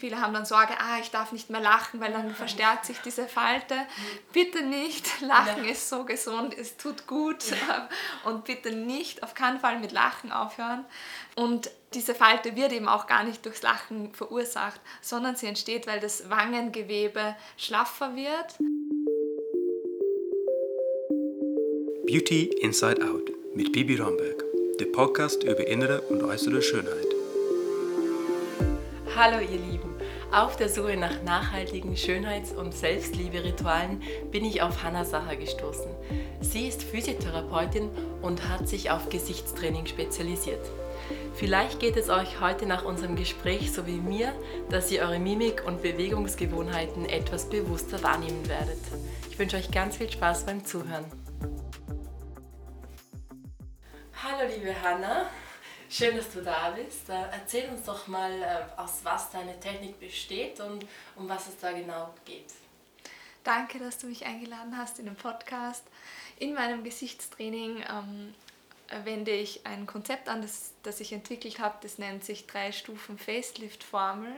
Viele haben dann Sorge, ah, ich darf nicht mehr lachen, weil dann verstärkt sich diese Falte. Bitte nicht, Lachen ja. ist so gesund, es tut gut ja. und bitte nicht auf keinen Fall mit Lachen aufhören. Und diese Falte wird eben auch gar nicht durchs Lachen verursacht, sondern sie entsteht, weil das Wangengewebe schlaffer wird. Beauty Inside Out mit Bibi Romberg, der Podcast über innere und äußere Schönheit. Hallo ihr Lieben, auf der Suche nach nachhaltigen Schönheits- und Selbstliebe-Ritualen bin ich auf Hannah Sacher gestoßen. Sie ist Physiotherapeutin und hat sich auf Gesichtstraining spezialisiert. Vielleicht geht es euch heute nach unserem Gespräch so wie mir, dass ihr eure Mimik und Bewegungsgewohnheiten etwas bewusster wahrnehmen werdet. Ich wünsche euch ganz viel Spaß beim Zuhören. Hallo liebe Hannah, schön, dass du da bist. Äh, erzähl uns doch mal, äh, aus was deine Technik besteht und um was es da genau geht. Danke, dass du mich eingeladen hast in den Podcast. In meinem Gesichtstraining ähm, wende ich ein Konzept an, das, das ich entwickelt habe. Das nennt sich drei Stufen Facelift Formel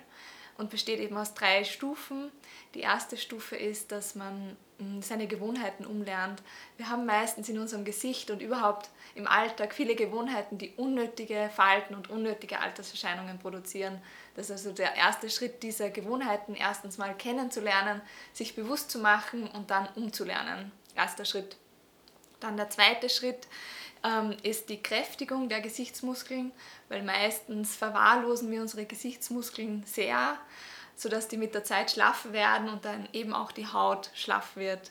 und besteht eben aus drei Stufen. Die erste Stufe ist, dass man seine Gewohnheiten umlernt. Wir haben meistens in unserem Gesicht und überhaupt im Alltag viele Gewohnheiten, die unnötige Falten und unnötige Alterserscheinungen produzieren. Das ist also der erste Schritt dieser Gewohnheiten, erstens mal kennenzulernen, sich bewusst zu machen und dann umzulernen. Erster Schritt. Dann der zweite Schritt ähm, ist die Kräftigung der Gesichtsmuskeln, weil meistens verwahrlosen wir unsere Gesichtsmuskeln sehr, sodass die mit der Zeit schlaff werden und dann eben auch die Haut schlaff wird.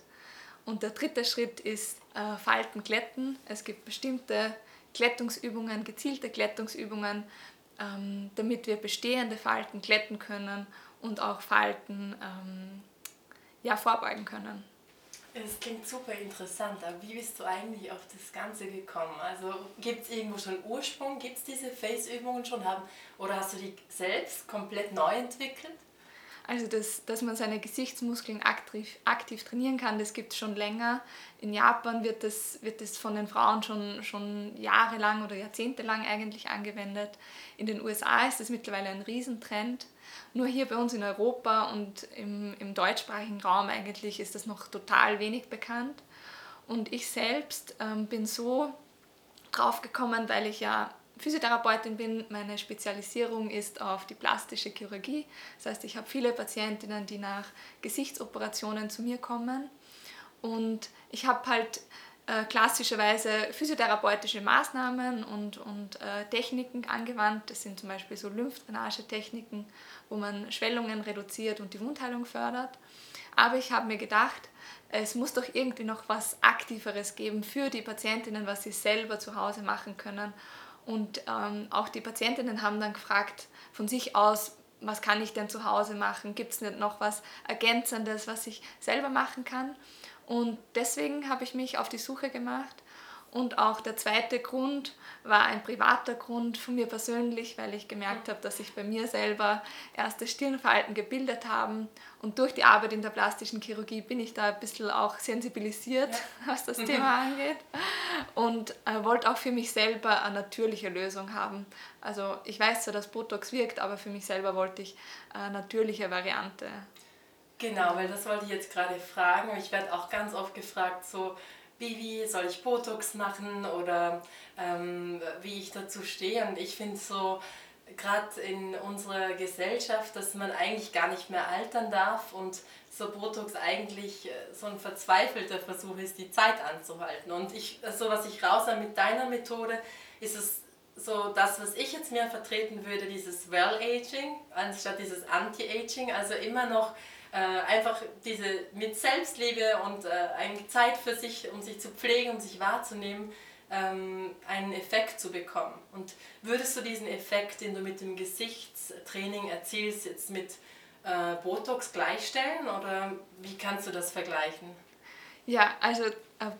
Und der dritte Schritt ist äh, Falten glätten. Es gibt bestimmte Glättungsübungen, gezielte Glättungsübungen, ähm, damit wir bestehende Falten glätten können und auch Falten ähm, ja, vorbeugen können. Es klingt super interessant, aber wie bist du eigentlich auf das Ganze gekommen? Also gibt es irgendwo schon Ursprung? Gibt es diese Face-Übungen schon? Haben, oder hast du die selbst komplett neu entwickelt? Also, das, dass man seine Gesichtsmuskeln aktiv, aktiv trainieren kann, das gibt es schon länger. In Japan wird das, wird das von den Frauen schon, schon jahrelang oder jahrzehntelang eigentlich angewendet. In den USA ist das mittlerweile ein Riesentrend. Nur hier bei uns in Europa und im, im deutschsprachigen Raum eigentlich ist das noch total wenig bekannt. Und ich selbst ähm, bin so drauf gekommen, weil ich ja Physiotherapeutin bin. Meine Spezialisierung ist auf die plastische Chirurgie. Das heißt, ich habe viele Patientinnen, die nach Gesichtsoperationen zu mir kommen. Und ich habe halt äh, klassischerweise physiotherapeutische Maßnahmen und, und äh, Techniken angewandt. Das sind zum Beispiel so Lymphdrainagetechniken, wo man Schwellungen reduziert und die Wundheilung fördert. Aber ich habe mir gedacht, es muss doch irgendwie noch was Aktiveres geben für die Patientinnen, was sie selber zu Hause machen können. Und ähm, auch die Patientinnen haben dann gefragt von sich aus, was kann ich denn zu Hause machen? Gibt es nicht noch was Ergänzendes, was ich selber machen kann? Und deswegen habe ich mich auf die Suche gemacht. Und auch der zweite Grund war ein privater Grund von mir persönlich, weil ich gemerkt habe, dass sich bei mir selber erste Stirnfalten gebildet haben. Und durch die Arbeit in der plastischen Chirurgie bin ich da ein bisschen auch sensibilisiert, ja. was das Thema angeht. Und äh, wollte auch für mich selber eine natürliche Lösung haben. Also ich weiß zwar, dass Botox wirkt, aber für mich selber wollte ich eine natürliche Variante. Genau, weil das wollte ich jetzt gerade fragen. Ich werde auch ganz oft gefragt, so wie soll ich Botox machen oder ähm, wie ich dazu stehe. Und ich finde so, gerade in unserer Gesellschaft, dass man eigentlich gar nicht mehr altern darf und so Botox eigentlich äh, so ein verzweifelter Versuch ist, die Zeit anzuhalten. Und ich, so was ich raus mit deiner Methode, ist es so das, was ich jetzt mehr vertreten würde, dieses Well-Aging anstatt dieses Anti-Aging, also immer noch äh, einfach diese mit Selbstliebe und äh, eine Zeit für sich, um sich zu pflegen, um sich wahrzunehmen, ähm, einen Effekt zu bekommen. Und würdest du diesen Effekt, den du mit dem Gesichtstraining erzielst, jetzt mit äh, Botox gleichstellen oder wie kannst du das vergleichen? Ja, also äh,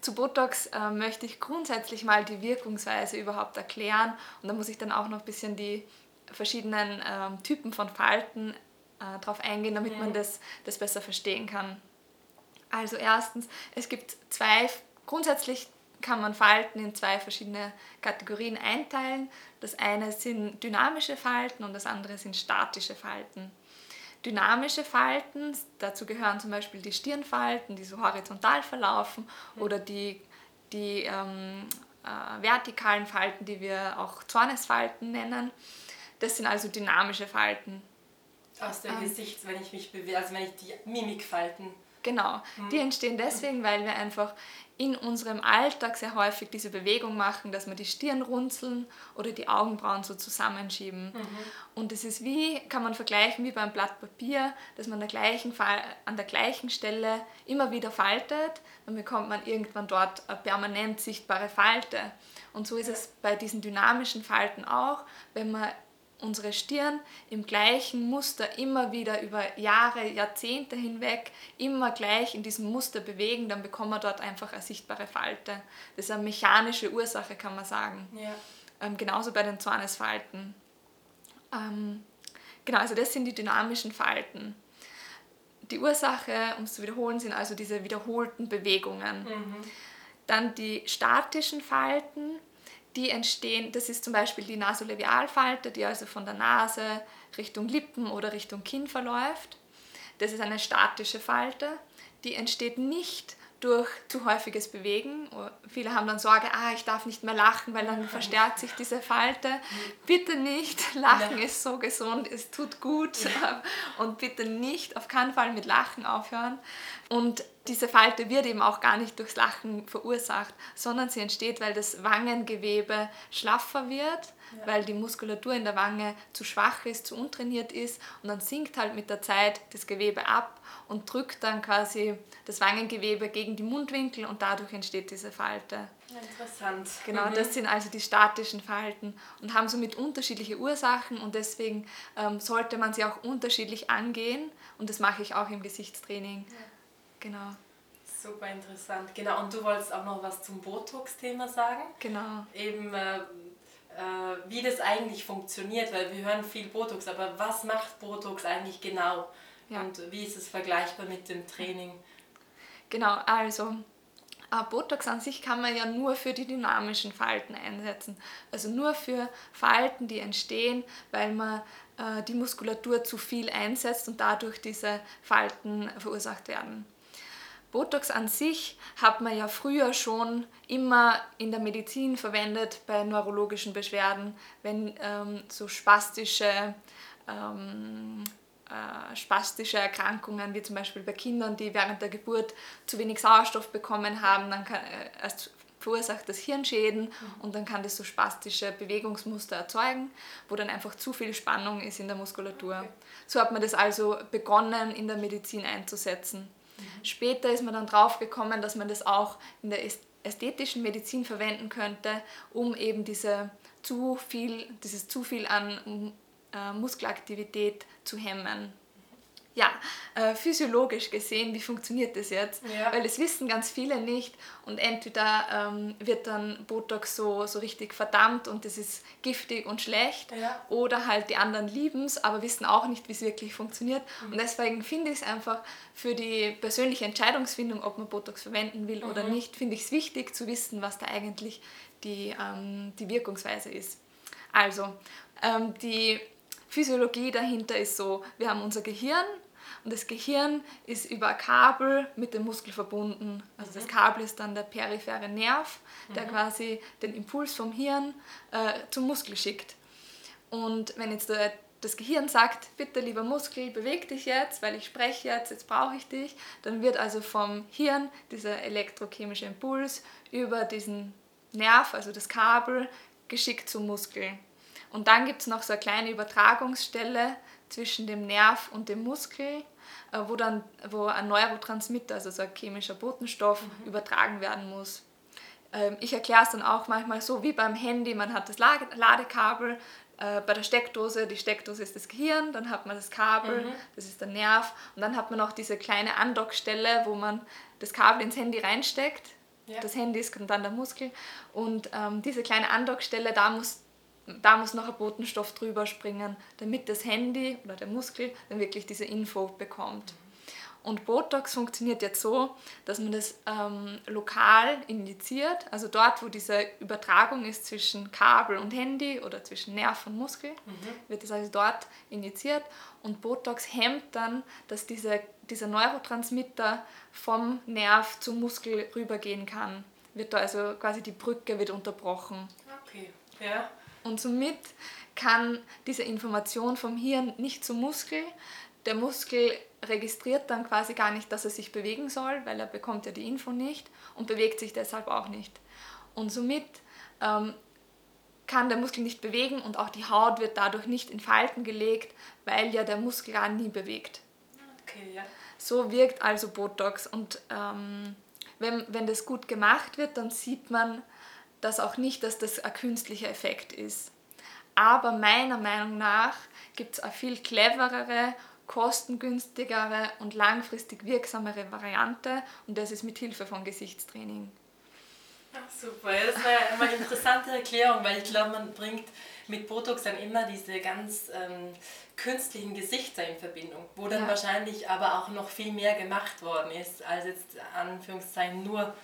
zu Botox äh, möchte ich grundsätzlich mal die Wirkungsweise überhaupt erklären und da muss ich dann auch noch ein bisschen die verschiedenen ähm, Typen von Falten äh, darauf eingehen, damit man das, das besser verstehen kann. Also erstens, es gibt zwei, grundsätzlich kann man Falten in zwei verschiedene Kategorien einteilen. Das eine sind dynamische Falten und das andere sind statische Falten. Dynamische Falten, dazu gehören zum Beispiel die Stirnfalten, die so horizontal verlaufen, oder die, die ähm, äh, vertikalen Falten, die wir auch Zornesfalten nennen. Das sind also dynamische Falten. Aus dem ähm, Gesicht, wenn ich mich bewege, also wenn ich die Mimikfalten. Genau, mhm. die entstehen deswegen, weil wir einfach in unserem Alltag sehr häufig diese Bewegung machen, dass wir die Stirn runzeln oder die Augenbrauen so zusammenschieben. Mhm. Und das ist wie, kann man vergleichen wie beim Blatt Papier, dass man der gleichen, an der gleichen Stelle immer wieder faltet, dann bekommt man irgendwann dort eine permanent sichtbare Falte. Und so ist es bei diesen dynamischen Falten auch, wenn man unsere Stirn im gleichen Muster immer wieder über Jahre, Jahrzehnte hinweg immer gleich in diesem Muster bewegen, dann bekommen wir dort einfach eine sichtbare Falte. Das ist eine mechanische Ursache, kann man sagen. Ja. Ähm, genauso bei den Zornesfalten. Ähm, genau, also das sind die dynamischen Falten. Die Ursache, um es zu wiederholen, sind also diese wiederholten Bewegungen. Mhm. Dann die statischen Falten die entstehen, das ist zum Beispiel die Nasolabialfalte, die also von der Nase Richtung Lippen oder Richtung Kinn verläuft. Das ist eine statische Falte, die entsteht nicht durch zu häufiges Bewegen. Viele haben dann Sorge, ah, ich darf nicht mehr lachen, weil dann verstärkt sich diese Falte. Bitte nicht, Lachen ja. ist so gesund, es tut gut ja. und bitte nicht, auf keinen Fall mit Lachen aufhören. Und diese Falte wird eben auch gar nicht durchs Lachen verursacht, sondern sie entsteht, weil das Wangengewebe schlaffer wird, ja. weil die Muskulatur in der Wange zu schwach ist, zu untrainiert ist und dann sinkt halt mit der Zeit das Gewebe ab und drückt dann quasi das Wangengewebe gegen die Mundwinkel und dadurch entsteht diese Falte. Interessant. Genau, mhm. das sind also die statischen Falten und haben somit unterschiedliche Ursachen und deswegen ähm, sollte man sie auch unterschiedlich angehen und das mache ich auch im Gesichtstraining. Ja. Genau. Super interessant. Genau, und du wolltest auch noch was zum Botox-Thema sagen? Genau. Eben, äh, äh, wie das eigentlich funktioniert, weil wir hören viel Botox, aber was macht Botox eigentlich genau? Ja. Und wie ist es vergleichbar mit dem Training? Genau, also äh, Botox an sich kann man ja nur für die dynamischen Falten einsetzen. Also nur für Falten, die entstehen, weil man äh, die Muskulatur zu viel einsetzt und dadurch diese Falten verursacht werden. Botox an sich hat man ja früher schon immer in der Medizin verwendet bei neurologischen Beschwerden, wenn ähm, so spastische, ähm, äh, spastische Erkrankungen, wie zum Beispiel bei Kindern, die während der Geburt zu wenig Sauerstoff bekommen haben, dann kann, äh, erst verursacht das Hirnschäden mhm. und dann kann das so spastische Bewegungsmuster erzeugen, wo dann einfach zu viel Spannung ist in der Muskulatur. So hat man das also begonnen in der Medizin einzusetzen. Später ist man dann drauf gekommen, dass man das auch in der ästhetischen Medizin verwenden könnte, um eben diese zu viel, dieses zu viel an äh, Muskelaktivität zu hemmen ja, äh, physiologisch gesehen, wie funktioniert das jetzt? Ja. Weil das wissen ganz viele nicht und entweder ähm, wird dann Botox so, so richtig verdammt und das ist giftig und schlecht ja. oder halt die anderen lieben es, aber wissen auch nicht, wie es wirklich funktioniert. Mhm. Und deswegen finde ich es einfach für die persönliche Entscheidungsfindung, ob man Botox verwenden will mhm. oder nicht, finde ich es wichtig zu wissen, was da eigentlich die, ähm, die Wirkungsweise ist. Also, ähm, die Physiologie dahinter ist so, wir haben unser Gehirn und das Gehirn ist über ein Kabel mit dem Muskel verbunden. Also das mhm. Kabel ist dann der periphere Nerv, der mhm. quasi den Impuls vom Hirn äh, zum Muskel schickt. Und wenn jetzt der, das Gehirn sagt, bitte lieber Muskel, beweg dich jetzt, weil ich spreche jetzt, jetzt brauche ich dich, dann wird also vom Hirn dieser elektrochemische Impuls über diesen Nerv, also das Kabel, geschickt zum Muskel. Und dann gibt es noch so eine kleine Übertragungsstelle zwischen dem Nerv und dem Muskel, wo dann wo ein Neurotransmitter, also so ein chemischer Botenstoff, mhm. übertragen werden muss. Ähm, ich erkläre es dann auch manchmal so wie beim Handy, man hat das Ladekabel, äh, bei der Steckdose, die Steckdose ist das Gehirn, dann hat man das Kabel, mhm. das ist der Nerv und dann hat man noch diese kleine Andockstelle, wo man das Kabel ins Handy reinsteckt. Ja. Das Handy ist dann der Muskel und ähm, diese kleine Andockstelle, da muss da muss noch ein Botenstoff drüber springen, damit das Handy oder der Muskel dann wirklich diese Info bekommt. Und Botox funktioniert jetzt so, dass man das ähm, lokal injiziert, also dort, wo diese Übertragung ist zwischen Kabel und Handy oder zwischen Nerv und Muskel, mhm. wird das also dort injiziert. Und Botox hemmt dann, dass diese, dieser Neurotransmitter vom Nerv zum Muskel rübergehen kann. Wird da also quasi die Brücke wird unterbrochen. Okay, ja. Und somit kann diese Information vom Hirn nicht zum Muskel. Der Muskel registriert dann quasi gar nicht, dass er sich bewegen soll, weil er bekommt ja die Info nicht und bewegt sich deshalb auch nicht. Und somit ähm, kann der Muskel nicht bewegen und auch die Haut wird dadurch nicht in Falten gelegt, weil ja der Muskel gar nie bewegt. Okay, ja. So wirkt also Botox und ähm, wenn, wenn das gut gemacht wird, dann sieht man das auch nicht, dass das ein künstlicher Effekt ist. Aber meiner Meinung nach gibt es eine viel cleverere kostengünstigere und langfristig wirksamere Variante und das ist mit Hilfe von Gesichtstraining. Super, das war ja immer eine interessante Erklärung, weil ich glaube, man bringt mit Botox dann immer diese ganz ähm, künstlichen Gesichter in Verbindung, wo dann ja. wahrscheinlich aber auch noch viel mehr gemacht worden ist, als jetzt Anführungszeichen nur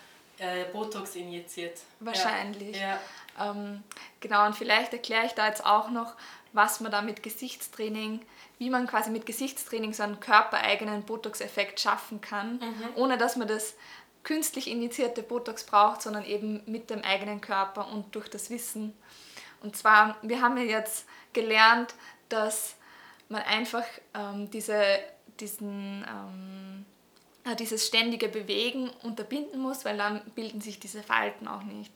äh, Botox injiziert. Wahrscheinlich. Ja. Ähm, genau, und vielleicht erkläre ich da jetzt auch noch, was man da mit Gesichtstraining wie man quasi mit Gesichtstraining so einen körpereigenen Botox-Effekt schaffen kann, mhm. ohne dass man das künstlich injizierte Botox braucht, sondern eben mit dem eigenen Körper und durch das Wissen. Und zwar, wir haben ja jetzt gelernt, dass man einfach ähm, diese, diesen, ähm, äh, dieses ständige Bewegen unterbinden muss, weil dann bilden sich diese Falten auch nicht.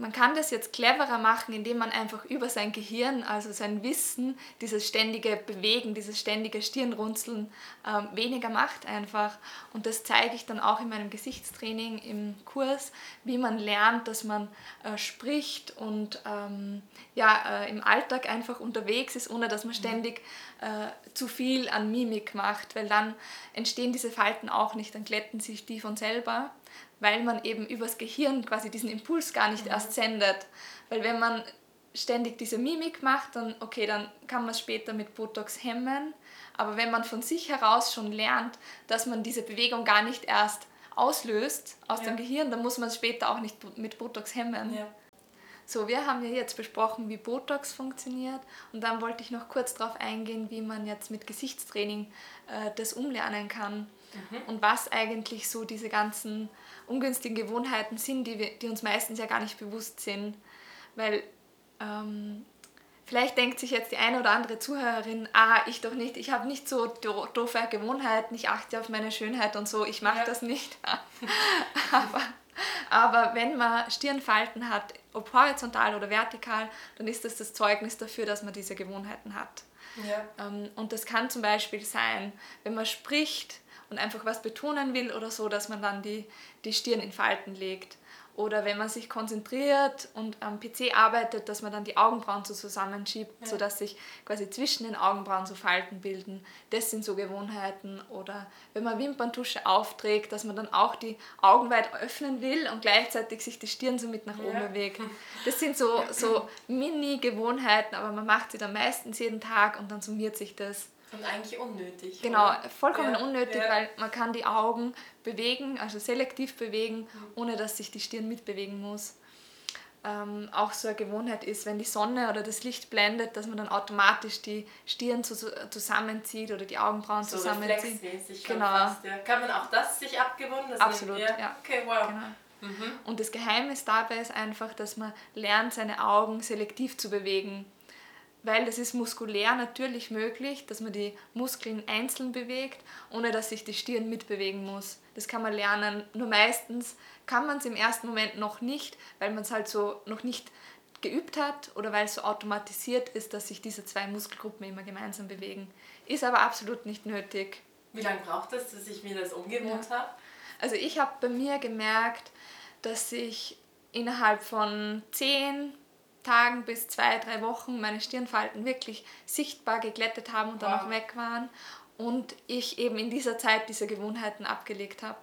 Man kann das jetzt cleverer machen, indem man einfach über sein Gehirn, also sein Wissen, dieses ständige Bewegen, dieses ständige Stirnrunzeln ähm, weniger macht einfach. Und das zeige ich dann auch in meinem Gesichtstraining im Kurs, wie man lernt, dass man äh, spricht und ähm, ja, äh, im Alltag einfach unterwegs ist, ohne dass man ständig äh, zu viel an Mimik macht, weil dann entstehen diese Falten auch nicht, dann glätten sich die von selber weil man eben übers Gehirn quasi diesen Impuls gar nicht mhm. erst sendet. Weil wenn man ständig diese Mimik macht, dann okay, dann kann man es später mit Botox hemmen. Aber wenn man von sich heraus schon lernt, dass man diese Bewegung gar nicht erst auslöst aus ja. dem Gehirn, dann muss man es später auch nicht mit Botox hemmen. Ja. So, wir haben ja jetzt besprochen, wie Botox funktioniert und dann wollte ich noch kurz darauf eingehen, wie man jetzt mit Gesichtstraining äh, das umlernen kann mhm. und was eigentlich so diese ganzen ungünstigen Gewohnheiten sind, die, wir, die uns meistens ja gar nicht bewusst sind. Weil ähm, vielleicht denkt sich jetzt die eine oder andere Zuhörerin, ah, ich doch nicht, ich habe nicht so doofe Gewohnheiten, ich achte auf meine Schönheit und so, ich mache ja. das nicht. aber, aber wenn man Stirnfalten hat, ob horizontal oder vertikal, dann ist das das Zeugnis dafür, dass man diese Gewohnheiten hat. Ja. Ähm, und das kann zum Beispiel sein, wenn man spricht, und einfach was betonen will oder so, dass man dann die, die Stirn in Falten legt. Oder wenn man sich konzentriert und am PC arbeitet, dass man dann die Augenbrauen so zusammenschiebt, ja. sodass sich quasi zwischen den Augenbrauen so Falten bilden. Das sind so Gewohnheiten. Oder wenn man Wimperntusche aufträgt, dass man dann auch die Augen weit öffnen will und gleichzeitig sich die Stirn so mit nach oben ja. bewegt. Das sind so, so Mini-Gewohnheiten, aber man macht sie dann meistens jeden Tag und dann summiert sich das. Und eigentlich unnötig. Genau, oder? vollkommen ja, unnötig, ja. weil man kann die Augen bewegen, also selektiv bewegen, mhm. ohne dass sich die Stirn mitbewegen muss. Ähm, auch so eine Gewohnheit ist, wenn die Sonne oder das Licht blendet, dass man dann automatisch die Stirn zu, zusammenzieht oder die Augenbrauen so zusammenzieht. Genau. Fast, ja. Kann man auch das sich abgewöhnen? Absolut, ja. ja. Okay, wow. Genau. Mhm. Und das Geheimnis dabei ist einfach, dass man lernt, seine Augen selektiv zu bewegen weil das ist muskulär natürlich möglich, dass man die Muskeln einzeln bewegt, ohne dass sich die Stirn mitbewegen muss. Das kann man lernen. Nur meistens kann man es im ersten Moment noch nicht, weil man es halt so noch nicht geübt hat oder weil es so automatisiert ist, dass sich diese zwei Muskelgruppen immer gemeinsam bewegen. Ist aber absolut nicht nötig. Wie lange braucht es, dass ich mir das umgewohnt ja. habe? Also ich habe bei mir gemerkt, dass ich innerhalb von 10 Tagen bis zwei, drei Wochen meine Stirnfalten wirklich sichtbar geglättet haben und dann wow. auch weg waren und ich eben in dieser Zeit diese Gewohnheiten abgelegt habe.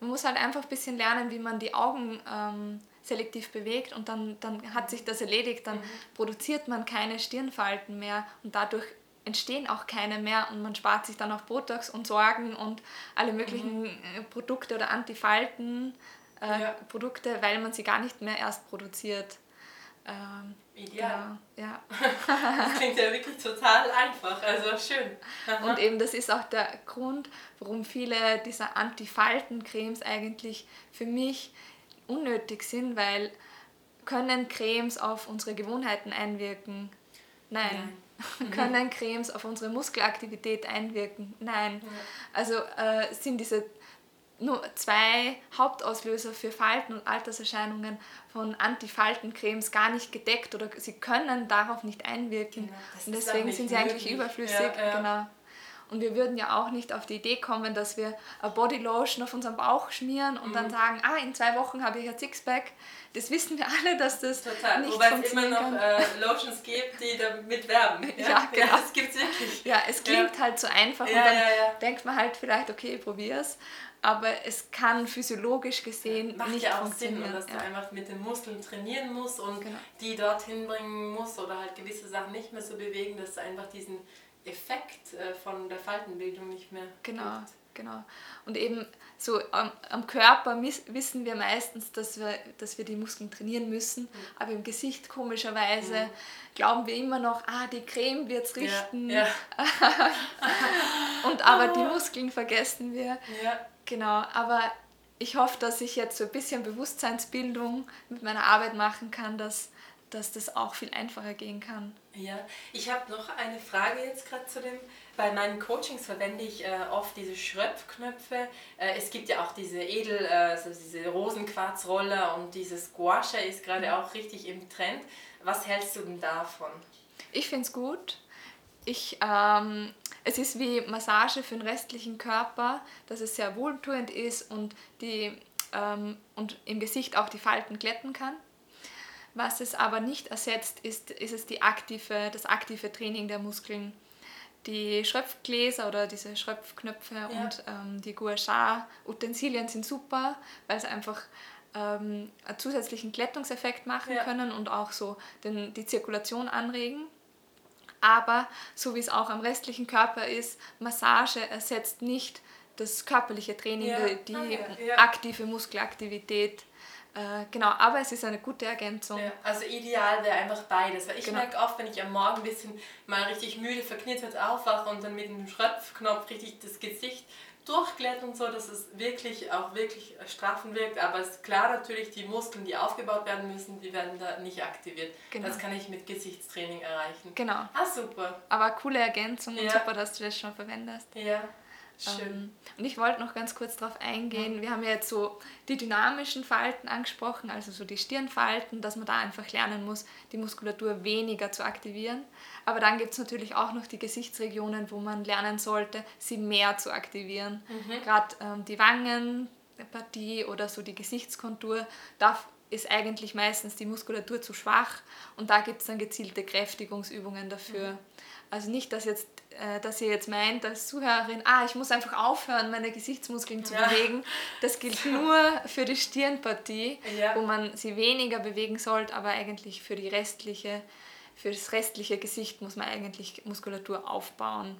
Man muss halt einfach ein bisschen lernen, wie man die Augen ähm, selektiv bewegt und dann, dann hat sich das erledigt, dann mhm. produziert man keine Stirnfalten mehr und dadurch entstehen auch keine mehr und man spart sich dann auch Botox und Sorgen und alle möglichen mhm. Produkte oder Antifalten äh, ja. Produkte, weil man sie gar nicht mehr erst produziert. Ähm, Ideal. Genau, ja. das klingt ja wirklich total einfach, also schön. Aha. Und eben das ist auch der Grund, warum viele dieser Antifaltencremes eigentlich für mich unnötig sind, weil können Cremes auf unsere Gewohnheiten einwirken? Nein. Nein. können Cremes auf unsere Muskelaktivität einwirken? Nein. Ja. Also äh, sind diese nur zwei Hauptauslöser für Falten und Alterserscheinungen von Antifaltencremes gar nicht gedeckt oder sie können darauf nicht einwirken. Genau, und deswegen sind sie eigentlich überflüssig. Ja, ja. Genau. Und wir würden ja auch nicht auf die Idee kommen, dass wir eine Bodylotion auf unseren Bauch schmieren und mhm. dann sagen, ah, in zwei Wochen habe ich ein Sixpack. Das wissen wir alle, dass das Total. nicht Wobei es immer noch äh, Lotions gibt, die damit werben. Ja, ja genau. Ja, das gibt es wirklich. Ja, es klingt ja. halt so einfach und dann denkt man halt vielleicht, okay, probier's aber es kann physiologisch gesehen Macht nicht ja auch Sinn, dass ja. du einfach mit den Muskeln trainieren musst und genau. die dorthin bringen musst oder halt gewisse Sachen nicht mehr so bewegen, dass du einfach diesen Effekt äh, von der Faltenbildung nicht mehr Genau, gibt. genau. Und eben so am, am Körper wissen wir meistens, dass wir, dass wir die Muskeln trainieren müssen, mhm. aber im Gesicht komischerweise mhm. glauben wir immer noch, ah, die Creme wird es richten. Ja, ja. und aber die Muskeln vergessen wir. Ja. Genau, aber ich hoffe, dass ich jetzt so ein bisschen Bewusstseinsbildung mit meiner Arbeit machen kann, dass, dass das auch viel einfacher gehen kann. Ja, ich habe noch eine Frage jetzt gerade zu dem. Bei meinen Coachings verwende ich äh, oft diese Schröpfknöpfe. Äh, es gibt ja auch diese Edel, äh, also diese Rosenquarzroller und dieses Guasha ist gerade mhm. auch richtig im Trend. Was hältst du denn davon? Ich finde es gut. Ich, ähm, es ist wie Massage für den restlichen Körper, dass es sehr wohltuend ist und, die, ähm, und im Gesicht auch die Falten glätten kann. Was es aber nicht ersetzt, ist, ist es die aktive, das aktive Training der Muskeln. Die Schröpfgläser oder diese Schröpfknöpfe ja. und ähm, die Gua Utensilien sind super, weil sie einfach ähm, einen zusätzlichen Glättungseffekt machen ja. können und auch so den, die Zirkulation anregen. Aber so wie es auch am restlichen Körper ist, Massage ersetzt nicht das körperliche Training, ja. die, ah, ja. aktive Muskelaktivität. Äh, genau, aber es ist eine gute Ergänzung. Ja, also ideal wäre einfach beides. Weil ich genau. merke oft, wenn ich am Morgen ein bisschen mal richtig müde, verknittert aufwache und dann mit dem Schröpfknopf richtig das Gesicht durchglätt und so, dass es wirklich auch wirklich straffen wirkt. Aber es ist klar natürlich, die Muskeln, die aufgebaut werden müssen, die werden da nicht aktiviert. Genau. Das kann ich mit Gesichtstraining erreichen. Genau. Ah, super. Aber coole Ergänzung ja. und super, dass du das schon verwendest. Ja. Schön. Ähm, und ich wollte noch ganz kurz darauf eingehen. Wir haben ja jetzt so die dynamischen Falten angesprochen, also so die Stirnfalten, dass man da einfach lernen muss, die Muskulatur weniger zu aktivieren. Aber dann gibt es natürlich auch noch die Gesichtsregionen, wo man lernen sollte, sie mehr zu aktivieren. Mhm. Gerade ähm, die Wangenpartie oder so die Gesichtskontur, da ist eigentlich meistens die Muskulatur zu schwach und da gibt es dann gezielte Kräftigungsübungen dafür. Mhm. Also nicht, dass, jetzt, dass ihr jetzt meint als Zuhörerin, ah, ich muss einfach aufhören, meine Gesichtsmuskeln zu ja. bewegen. Das gilt nur für die Stirnpartie, ja. wo man sie weniger bewegen sollte, aber eigentlich für, die restliche, für das restliche Gesicht muss man eigentlich Muskulatur aufbauen.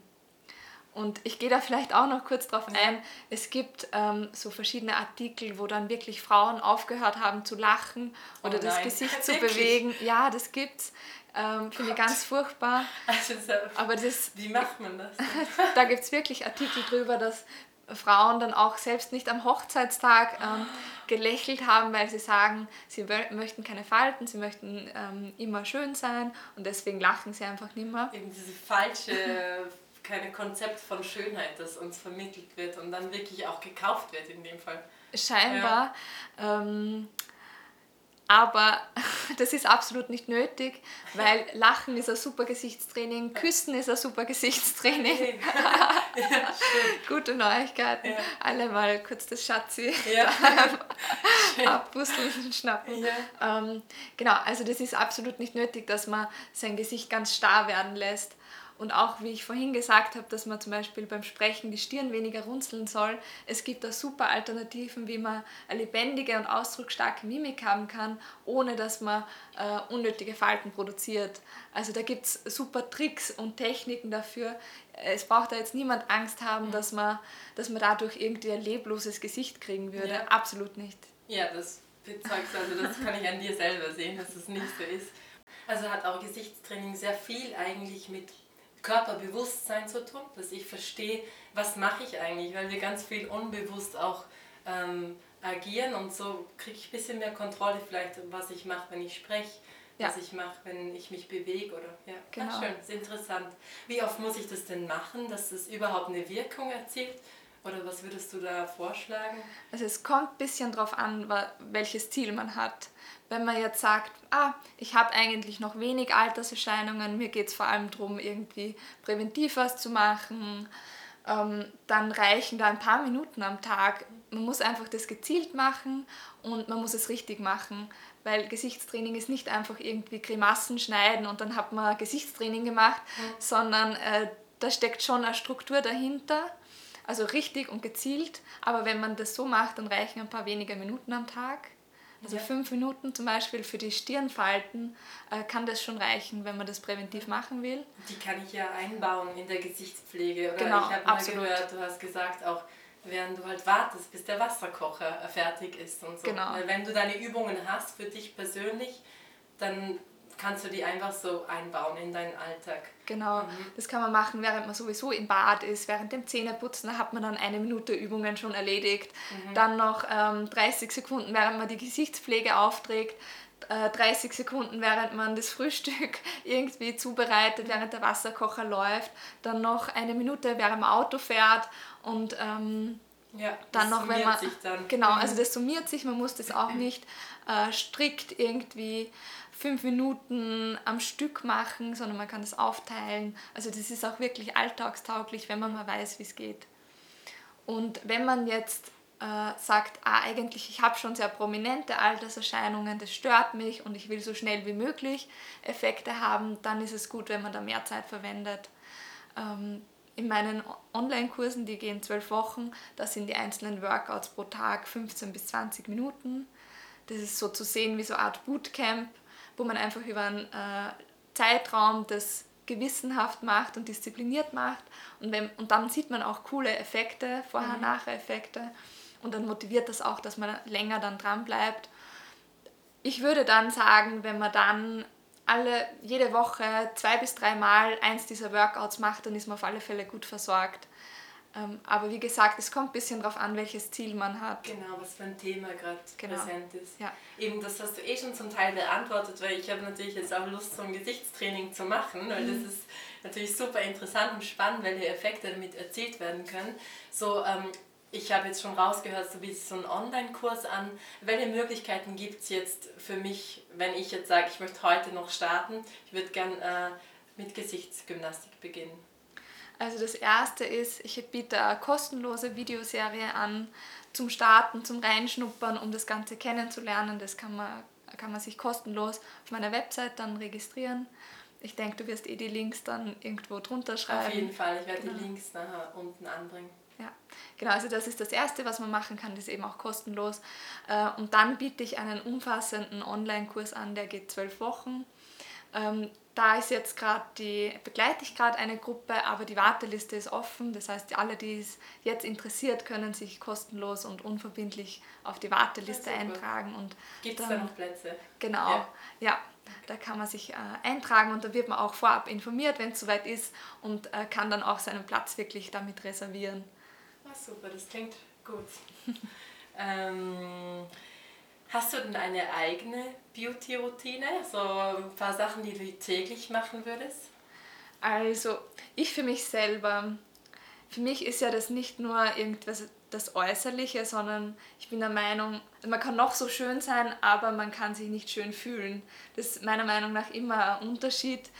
Und ich gehe da vielleicht auch noch kurz drauf ein. Es gibt ähm, so verschiedene Artikel, wo dann wirklich Frauen aufgehört haben zu lachen oder oh das Gesicht zu bewegen. Ja, das gibt's. Ähm, Finde ich ganz furchtbar. Also so, Aber das, wie macht man das? da gibt es wirklich Artikel drüber, dass Frauen dann auch selbst nicht am Hochzeitstag ähm, gelächelt haben, weil sie sagen, sie möchten keine Falten, sie möchten ähm, immer schön sein und deswegen lachen sie einfach nicht mehr. Eben diese falsche keine Konzept von Schönheit, das uns vermittelt wird und dann wirklich auch gekauft wird in dem Fall. Scheinbar. Ja. Ähm, aber das ist absolut nicht nötig, weil Lachen ist ein super Gesichtstraining, Küssen ist ein super Gesichtstraining. ja, Gute Neuigkeiten. Ja. Alle mal kurz das Schatzi ja. abbusteln und schnappen. Ja. Ähm, genau, also das ist absolut nicht nötig, dass man sein Gesicht ganz starr werden lässt. Und auch wie ich vorhin gesagt habe, dass man zum Beispiel beim Sprechen die Stirn weniger runzeln soll. Es gibt da super Alternativen, wie man eine lebendige und ausdrucksstarke Mimik haben kann, ohne dass man äh, unnötige Falten produziert. Also da gibt es super Tricks und Techniken dafür. Es braucht da jetzt niemand Angst haben, dass man, dass man dadurch irgendwie ein lebloses Gesicht kriegen würde. Ja. Absolut nicht. Ja, das bezeugst also, das kann ich an dir selber sehen, dass es nicht so ist. Also hat auch Gesichtstraining sehr viel eigentlich mit Körperbewusstsein zu tun, dass ich verstehe, was mache ich eigentlich, weil wir ganz viel unbewusst auch ähm, agieren und so kriege ich ein bisschen mehr Kontrolle vielleicht, was ich mache, wenn ich spreche, ja. was ich mache, wenn ich mich bewege oder ja, genau. Ach, schön, ist interessant. Wie oft muss ich das denn machen, dass das überhaupt eine Wirkung erzielt? Oder was würdest du da vorschlagen? Also es kommt ein bisschen darauf an, welches Ziel man hat. Wenn man jetzt sagt, ah, ich habe eigentlich noch wenig Alterserscheinungen, mir geht es vor allem darum, irgendwie präventiv was zu machen, ähm, dann reichen da ein paar Minuten am Tag. Man muss einfach das gezielt machen und man muss es richtig machen, weil Gesichtstraining ist nicht einfach irgendwie Grimassen schneiden und dann hat man Gesichtstraining gemacht, mhm. sondern äh, da steckt schon eine Struktur dahinter also richtig und gezielt, aber wenn man das so macht, dann reichen ein paar weniger Minuten am Tag. Also ja. fünf Minuten zum Beispiel für die Stirnfalten äh, kann das schon reichen, wenn man das präventiv machen will. Die kann ich ja einbauen in der Gesichtspflege. Oder genau, ich habe mal gehört, du hast gesagt auch, während du halt wartest, bis der Wasserkocher fertig ist und so. Genau. Weil wenn du deine Übungen hast für dich persönlich, dann kannst du die einfach so einbauen in deinen Alltag. Genau, mhm. das kann man machen, während man sowieso im Bad ist, während dem Zähneputzen, da hat man dann eine Minute Übungen schon erledigt. Mhm. Dann noch ähm, 30 Sekunden, während man die Gesichtspflege aufträgt. 30 äh, Sekunden, während man das Frühstück irgendwie zubereitet, während der Wasserkocher läuft. Dann noch eine Minute, während man Auto fährt und ähm, ja, dann noch, wenn man genau, mhm. also das summiert sich. Man muss das auch nicht äh, strikt irgendwie fünf Minuten am Stück machen, sondern man kann das aufteilen. Also das ist auch wirklich alltagstauglich, wenn man mal weiß, wie es geht. Und wenn man jetzt äh, sagt, ah, eigentlich, ich habe schon sehr prominente Alterserscheinungen, das stört mich und ich will so schnell wie möglich Effekte haben, dann ist es gut, wenn man da mehr Zeit verwendet. Ähm, in meinen Online-Kursen, die gehen zwölf Wochen, da sind die einzelnen Workouts pro Tag 15 bis 20 Minuten. Das ist so zu sehen wie so eine Art Bootcamp wo man einfach über einen äh, Zeitraum das gewissenhaft macht und diszipliniert macht. Und, wenn, und dann sieht man auch coole Effekte, Vorher-Nachher-Effekte. Und dann motiviert das auch, dass man länger dann dran bleibt. Ich würde dann sagen, wenn man dann alle, jede Woche zwei bis dreimal eins dieser Workouts macht, dann ist man auf alle Fälle gut versorgt. Ähm, aber wie gesagt, es kommt ein bisschen darauf an, welches Ziel man hat. Genau, was für ein Thema gerade genau. präsent ist. Ja. Eben, das hast du eh schon zum Teil beantwortet, weil ich habe natürlich jetzt auch Lust, so ein Gesichtstraining zu machen, weil mhm. das ist natürlich super interessant und spannend, welche Effekte damit erzielt werden können. So, ähm, ich habe jetzt schon rausgehört, du bietest so einen Online-Kurs an. Welche Möglichkeiten gibt es jetzt für mich, wenn ich jetzt sage, ich möchte heute noch starten, ich würde gerne äh, mit Gesichtsgymnastik beginnen? Also das erste ist, ich biete eine kostenlose Videoserie an zum Starten, zum Reinschnuppern, um das Ganze kennenzulernen. Das kann man, kann man sich kostenlos auf meiner Website dann registrieren. Ich denke, du wirst eh die Links dann irgendwo drunter schreiben. Auf jeden Fall, ich werde genau. die Links nachher unten anbringen. Ja, genau, also das ist das Erste, was man machen kann, das ist eben auch kostenlos. Äh, und dann biete ich einen umfassenden Online-Kurs an, der geht zwölf Wochen. Da ist jetzt gerade die, begleite ich gerade eine Gruppe, aber die Warteliste ist offen. Das heißt, alle, die es jetzt interessiert, können sich kostenlos und unverbindlich auf die Warteliste eintragen. Gibt es da noch Plätze? Genau, ja. ja. Da kann man sich äh, eintragen und da wird man auch vorab informiert, wenn es soweit ist und äh, kann dann auch seinen Platz wirklich damit reservieren. Ah, super, das klingt gut. ähm, Hast du denn eine eigene Beauty-Routine? So ein paar Sachen, die du täglich machen würdest? Also, ich für mich selber, für mich ist ja das nicht nur irgendwas das Äußerliche, sondern ich bin der Meinung, man kann noch so schön sein, aber man kann sich nicht schön fühlen. Das ist meiner Meinung nach immer ein Unterschied,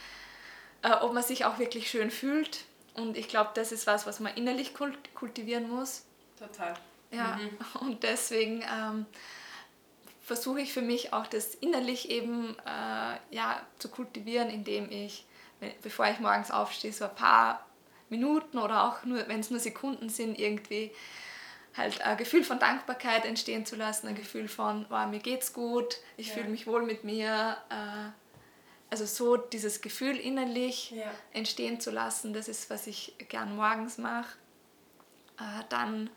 äh, ob man sich auch wirklich schön fühlt. Und ich glaube, das ist was, was man innerlich kultivieren muss. Total. Ja, mhm. und deswegen ähm, versuche ich für mich auch das innerlich eben äh, ja, zu kultivieren, indem ich bevor ich morgens aufstehe, so ein paar Minuten oder auch nur, wenn es nur Sekunden sind, irgendwie halt ein Gefühl von Dankbarkeit entstehen zu lassen, ein Gefühl von, wow, mir geht's gut, ich ja. fühle mich wohl mit mir. Äh, also so dieses Gefühl innerlich ja. entstehen zu lassen, das ist, was ich gern morgens mache. Äh, dann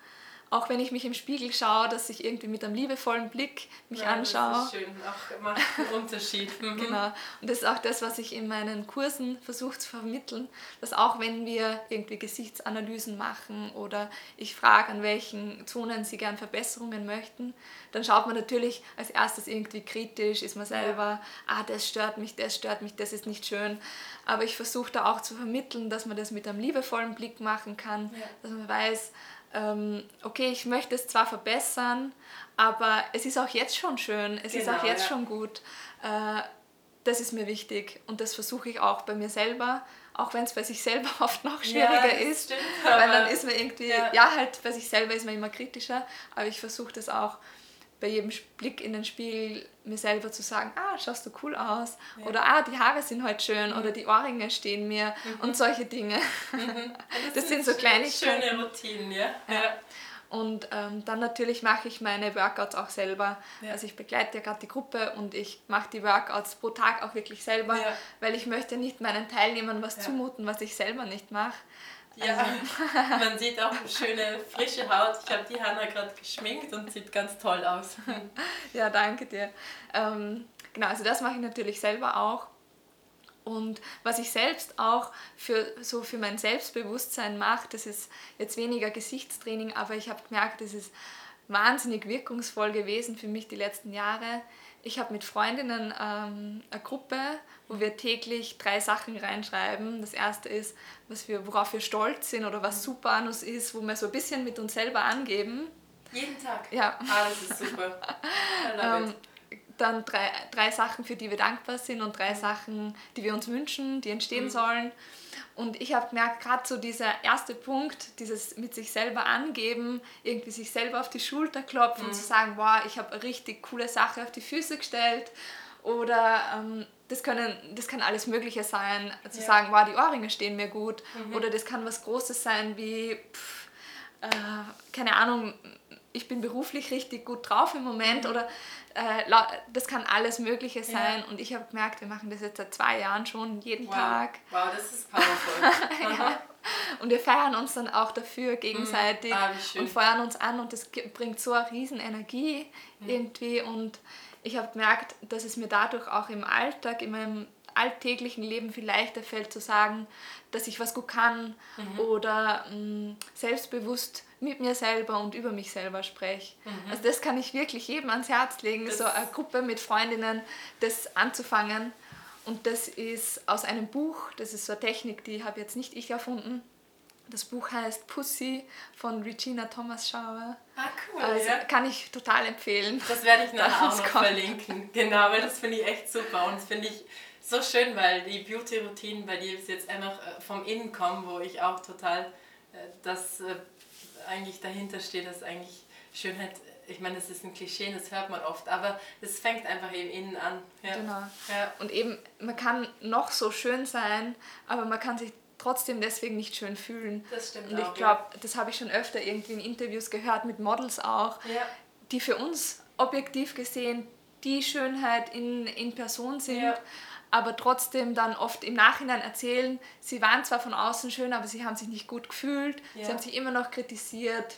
auch wenn ich mich im Spiegel schaue, dass ich irgendwie mit einem liebevollen Blick mich ja, anschaue. Das ist schön, auch macht einen Unterschied. Mhm. genau. Und das ist auch das, was ich in meinen Kursen versuche zu vermitteln, dass auch wenn wir irgendwie Gesichtsanalysen machen oder ich frage, an welchen Zonen sie gern Verbesserungen möchten, dann schaut man natürlich als erstes irgendwie kritisch, ist man selber, ah, das stört mich, das stört mich, das ist nicht schön. Aber ich versuche da auch zu vermitteln, dass man das mit einem liebevollen Blick machen kann, ja. dass man weiß, okay, ich möchte es zwar verbessern, aber es ist auch jetzt schon schön, es genau, ist auch genau, jetzt ja. schon gut. Äh, das ist mir wichtig und das versuche ich auch bei mir selber, auch wenn es bei sich selber oft noch schwieriger ja, ist, stimmt, weil dann ist man irgendwie, ja. ja. halt bei sich selber ist man immer kritischer, aber ich versuche das auch bei jedem Blick in den Spiegel mir selber zu sagen, ah, schaust du cool aus ja. oder ah, die Haare sind heute schön mhm. oder die Ohrringe stehen mir mhm. und solche Dinge. Mhm. Das, das sind so Kleinigkeiten. Schöne Routinen, ja. ja. Und ähm, dann natürlich mache ich meine Workouts auch selber. Ja. Also ich begleite ja gerade die Gruppe und ich mache die Workouts pro Tag auch wirklich selber, ja. weil ich möchte nicht meinen Teilnehmern was zumuten, was ich selber nicht mache. Ja, also. man sieht auch schöne frische Haut. Ich habe die Hanna gerade geschminkt und sieht ganz toll aus. ja, danke dir. Ähm, genau, also das mache ich natürlich selber auch. Und was ich selbst auch für, so für mein Selbstbewusstsein mache, das ist jetzt weniger Gesichtstraining, aber ich habe gemerkt, das ist wahnsinnig wirkungsvoll gewesen für mich die letzten Jahre. Ich habe mit Freundinnen ähm, eine Gruppe, wo wir täglich drei Sachen reinschreiben. Das erste ist, was wir, worauf wir stolz sind oder was super an uns ist, wo wir so ein bisschen mit uns selber angeben. Jeden Tag? Ja. Ah, das ist super. ähm, dann drei, drei Sachen, für die wir dankbar sind und drei Sachen, die wir uns wünschen, die entstehen mhm. sollen. Und ich habe gemerkt, gerade so dieser erste Punkt, dieses mit sich selber angeben, irgendwie sich selber auf die Schulter klopfen mhm. und zu sagen, wow, ich habe eine richtig coole Sache auf die Füße gestellt. Oder ähm, das, können, das kann alles Mögliche sein, zu ja. sagen, wow, die Ohrringe stehen mir gut. Mhm. Oder das kann was Großes sein wie, pff, äh, keine Ahnung, ich bin beruflich richtig gut drauf im Moment. Mhm. Oder äh, das kann alles Mögliche sein. Ja. Und ich habe gemerkt, wir machen das jetzt seit zwei Jahren schon, jeden wow. Tag. Wow, das ist powerful. ja. Und wir feiern uns dann auch dafür gegenseitig mhm. ah, und feuern uns an und das bringt so eine riesen Energie mhm. irgendwie. Und ich habe gemerkt, dass es mir dadurch auch im Alltag, in meinem alltäglichen Leben viel leichter fällt zu sagen, dass ich was gut kann mhm. oder mh, mm, selbstbewusst mit mir selber und über mich selber spreche. Mhm. Also das kann ich wirklich jedem ans Herz legen, das so eine Gruppe mit Freundinnen, das anzufangen. Und das ist aus einem Buch, das ist so eine Technik, die habe jetzt nicht ich erfunden. Das Buch heißt Pussy von Regina Thomas Schauer. Ah, cool. Also ja. kann ich total empfehlen. Das werde ich nachher auch noch kommt. verlinken. Genau, weil das finde ich echt super. Und das finde ich so schön, weil die Beauty-Routinen bei dir jetzt einfach äh, vom Innen kommen, wo ich auch total äh, das äh, eigentlich dahinter steht, dass eigentlich Schönheit, ich meine, das ist ein Klischee, das hört man oft, aber es fängt einfach eben innen an. Ja. Genau. Ja. Und eben, man kann noch so schön sein, aber man kann sich trotzdem deswegen nicht schön fühlen. Das stimmt Und ich glaube, ja. das habe ich schon öfter irgendwie in Interviews gehört, mit Models auch, ja. die für uns objektiv gesehen die Schönheit in, in Person sind. Ja aber trotzdem dann oft im Nachhinein erzählen, sie waren zwar von außen schön, aber sie haben sich nicht gut gefühlt, sie haben sich immer noch kritisiert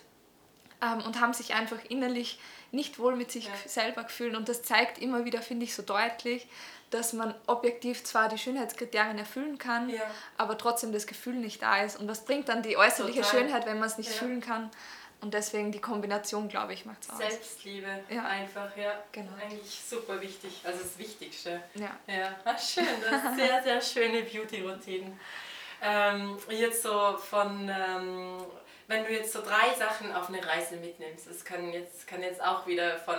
ähm, und haben sich einfach innerlich nicht wohl mit sich ja. selber gefühlt. Und das zeigt immer wieder, finde ich, so deutlich, dass man objektiv zwar die Schönheitskriterien erfüllen kann, ja. aber trotzdem das Gefühl nicht da ist. Und was bringt dann die äußerliche Total. Schönheit, wenn man es nicht fühlen kann? Und deswegen die Kombination, glaube ich, macht es aus. Selbstliebe, ja. einfach, ja. Genau. Eigentlich super wichtig, also das Wichtigste. Ja. ja. Ach, schön, das sehr, sehr schöne Beauty-Routinen. Ähm, jetzt so von, ähm, wenn du jetzt so drei Sachen auf eine Reise mitnimmst, das kann jetzt, kann jetzt auch wieder von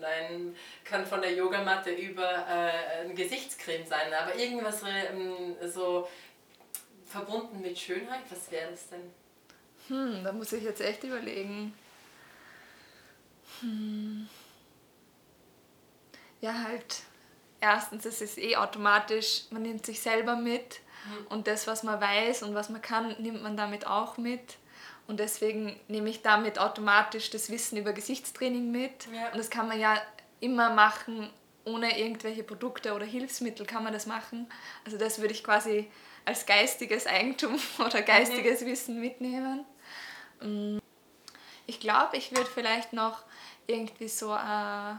dein, kann von der Yogamatte über äh, ein Gesichtscreme sein, aber irgendwas ähm, so verbunden mit Schönheit, was wäre das denn? Hm, da muss ich jetzt echt überlegen. Hm. Ja, halt. Erstens, es ist eh automatisch, man nimmt sich selber mit. Und das, was man weiß und was man kann, nimmt man damit auch mit. Und deswegen nehme ich damit automatisch das Wissen über Gesichtstraining mit. Ja. Und das kann man ja immer machen, ohne irgendwelche Produkte oder Hilfsmittel kann man das machen. Also das würde ich quasi als geistiges Eigentum oder geistiges mhm. Wissen mitnehmen. Mm. Ich glaube, ich würde vielleicht noch irgendwie so äh,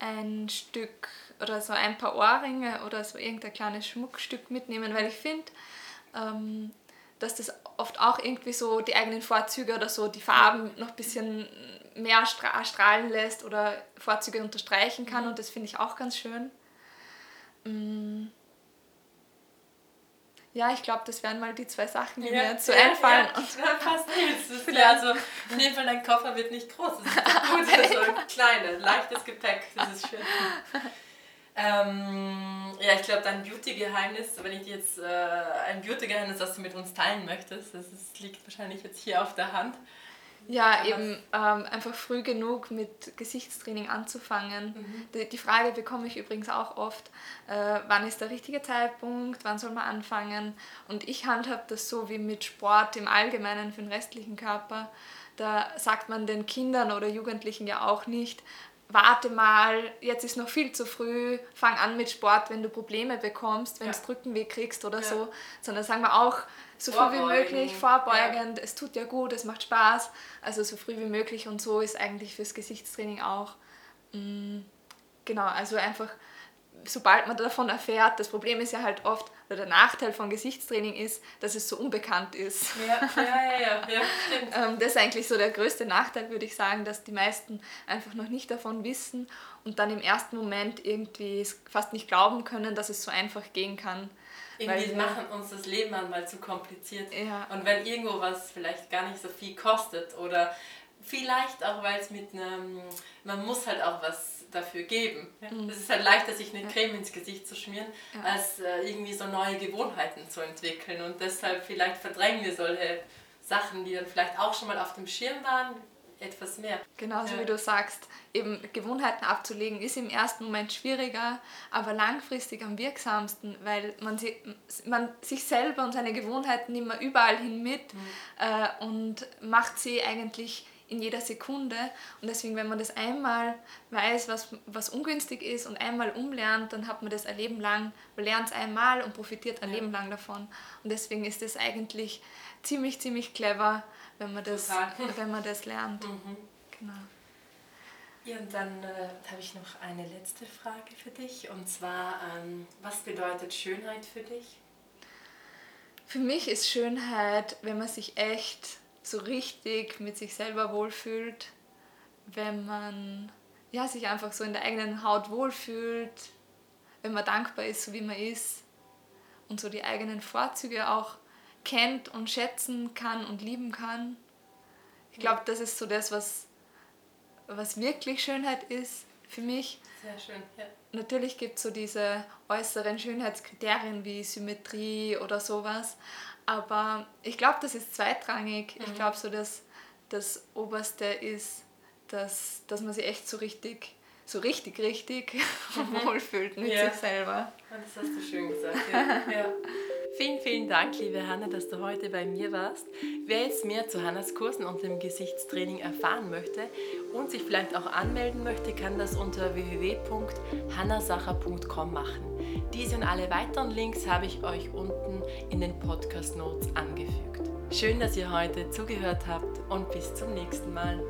ein Stück oder so ein paar Ohrringe oder so irgendein kleines Schmuckstück mitnehmen, weil ich finde, ähm, dass das oft auch irgendwie so die eigenen Vorzüge oder so die Farben noch ein bisschen mehr strahlen lässt oder Vorzüge unterstreichen kann mhm. und das finde ich auch ganz schön. Mm. Ja, ich glaube, das wären mal die zwei Sachen, die ja, mir so ja, einfallen. Ja, und passt nichts. Ja, also auf jeden Fall, dein Koffer wird nicht groß. Das ist gut, das ist so ein kleines, leichtes Gepäck. Das ist schön. Ähm, ja, ich glaube, dein Beauty-Geheimnis, wenn ich jetzt äh, ein Beauty-Geheimnis, das du mit uns teilen möchtest, das ist, liegt wahrscheinlich jetzt hier auf der Hand. Ja, Aber eben ähm, einfach früh genug mit Gesichtstraining anzufangen. Mhm. Die, die, Frage bekomme ich übrigens auch oft, äh, wann ist der richtige Zeitpunkt, wann soll man anfangen? Und ich handhabe das so wie mit Sport im Allgemeinen für den restlichen Körper. Da sagt man den Kindern oder Jugendlichen ja auch nicht, warte mal, jetzt ist noch viel zu früh, fang an mit Sport, wenn du Probleme bekommst, wenn ja. du Rückenweh kriegst oder ja. so, sondern sagen wir auch, so früh wie möglich, vorbeugend, ja. es tut ja gut, es macht Spaß, also so früh wie möglich und so ist eigentlich fürs Gesichtstraining auch. Mm, genau, also einfach sobald man davon erfährt, das Problem ist ja halt oft, oder der Nachteil von Gesichtstraining ist, dass es so unbekannt ist. Ja, ja, ja, ja, stimmt. Ähm, das ist eigentlich so der größte Nachteil, würde ich sagen, dass die meisten einfach noch nicht davon wissen und dann im ersten Moment irgendwie fast nicht glauben können, dass es so einfach gehen kann. Irgendwie wir machen uns das Leben manchmal zu kompliziert. Ja. Und wenn irgendwo was vielleicht gar nicht so viel kostet oder vielleicht auch, weil es mit einem, man muss halt auch was dafür geben. Mhm. Es ist halt leichter, sich eine Creme ins Gesicht zu schmieren, ja. als äh, irgendwie so neue Gewohnheiten zu entwickeln. Und deshalb vielleicht verdrängen wir solche Sachen, die dann vielleicht auch schon mal auf dem Schirm waren, etwas mehr. Genauso ja. wie du sagst, eben Gewohnheiten abzulegen ist im ersten Moment schwieriger, aber langfristig am wirksamsten, weil man, sie, man sich selber und seine Gewohnheiten immer überall hin mit mhm. äh, und macht sie eigentlich in jeder Sekunde. Und deswegen, wenn man das einmal weiß, was, was ungünstig ist und einmal umlernt, dann hat man das ein Leben lang, man lernt es einmal und profitiert ein ja. Leben lang davon. Und deswegen ist es eigentlich ziemlich, ziemlich clever, wenn man das, wenn man das lernt. Mhm. Genau. Ja, und dann äh, habe ich noch eine letzte Frage für dich. Und zwar, ähm, was bedeutet Schönheit für dich? Für mich ist Schönheit, wenn man sich echt so richtig mit sich selber wohlfühlt, wenn man ja, sich einfach so in der eigenen Haut wohlfühlt, wenn man dankbar ist, so wie man ist und so die eigenen Vorzüge auch kennt und schätzen kann und lieben kann. Ich glaube, das ist so das, was, was wirklich Schönheit ist für mich. Sehr schön, ja. Natürlich gibt es so diese äußeren Schönheitskriterien wie Symmetrie oder sowas, aber ich glaube, das ist zweitrangig. Mhm. Ich glaube, so dass das Oberste ist, dass, dass man sich echt so richtig, so richtig, richtig mhm. wohlfühlt mit ja. sich selber. Das hast du schön gesagt. Ja. ja. Vielen, vielen Dank, liebe Hanna, dass du heute bei mir warst. Wer jetzt mehr zu Hannas Kursen und dem Gesichtstraining erfahren möchte und sich vielleicht auch anmelden möchte, kann das unter www.hannasacher.com machen. Diese und alle weiteren Links habe ich euch unten in den Podcast Notes angefügt. Schön, dass ihr heute zugehört habt und bis zum nächsten Mal.